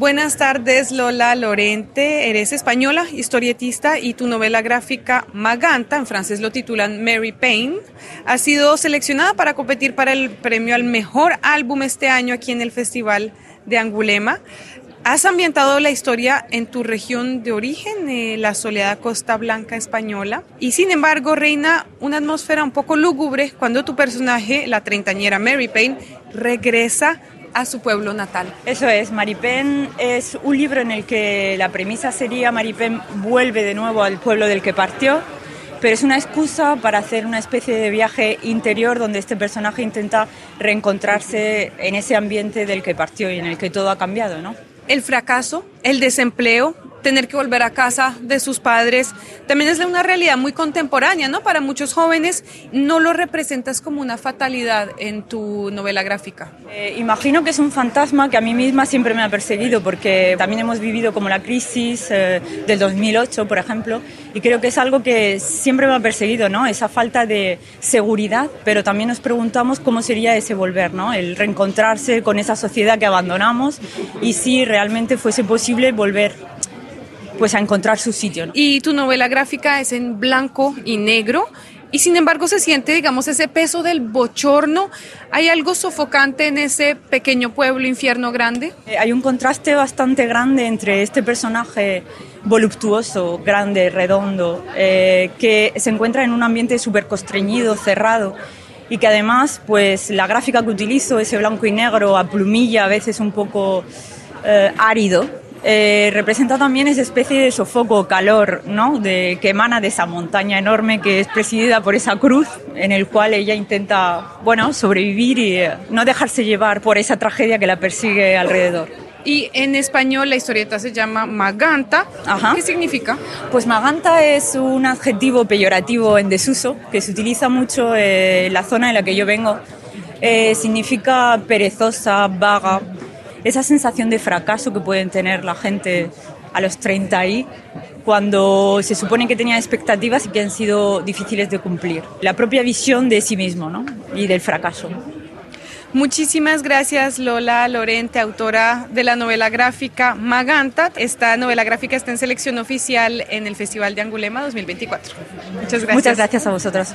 Buenas tardes, Lola Lorente. Eres española, historietista y tu novela gráfica Maganta, en francés lo titulan Mary Payne, ha sido seleccionada para competir para el premio al mejor álbum este año aquí en el Festival de Angulema. Has ambientado la historia en tu región de origen, eh, la soleada Costa Blanca española, y sin embargo reina una atmósfera un poco lúgubre cuando tu personaje, la treintañera Mary Payne, regresa a su pueblo natal. Eso es, Maripen es un libro en el que la premisa sería Maripen vuelve de nuevo al pueblo del que partió, pero es una excusa para hacer una especie de viaje interior donde este personaje intenta reencontrarse en ese ambiente del que partió y en el que todo ha cambiado, ¿no? El fracaso, el desempleo, tener que volver a casa de sus padres, también es una realidad muy contemporánea, ¿no? Para muchos jóvenes no lo representas como una fatalidad en tu novela gráfica. Eh, imagino que es un fantasma que a mí misma siempre me ha perseguido, porque también hemos vivido como la crisis eh, del 2008, por ejemplo, y creo que es algo que siempre me ha perseguido, ¿no? Esa falta de seguridad, pero también nos preguntamos cómo sería ese volver, ¿no? El reencontrarse con esa sociedad que abandonamos y si realmente fuese posible volver pues a encontrar su sitio. Y tu novela gráfica es en blanco y negro y sin embargo se siente, digamos, ese peso del bochorno. ¿Hay algo sofocante en ese pequeño pueblo infierno grande? Eh, hay un contraste bastante grande entre este personaje voluptuoso, grande, redondo, eh, que se encuentra en un ambiente súper constreñido, cerrado y que además, pues la gráfica que utilizo, ese blanco y negro a plumilla, a veces un poco eh, árido, eh, representa también esa especie de sofoco, calor, ¿no? De, que emana de esa montaña enorme que es presidida por esa cruz en el cual ella intenta, bueno, sobrevivir y eh, no dejarse llevar por esa tragedia que la persigue alrededor. Y en español la historieta se llama Maganta. ¿Qué significa? Pues Maganta es un adjetivo peyorativo en desuso que se utiliza mucho en la zona en la que yo vengo. Eh, significa perezosa, vaga, esa sensación de fracaso que pueden tener la gente a los 30 y cuando se supone que tenían expectativas y que han sido difíciles de cumplir. La propia visión de sí mismo ¿no? y del fracaso. Muchísimas gracias Lola Lorente, autora de la novela gráfica Maganta. Esta novela gráfica está en selección oficial en el Festival de Angulema 2024. Muchas gracias. Muchas gracias a vosotros.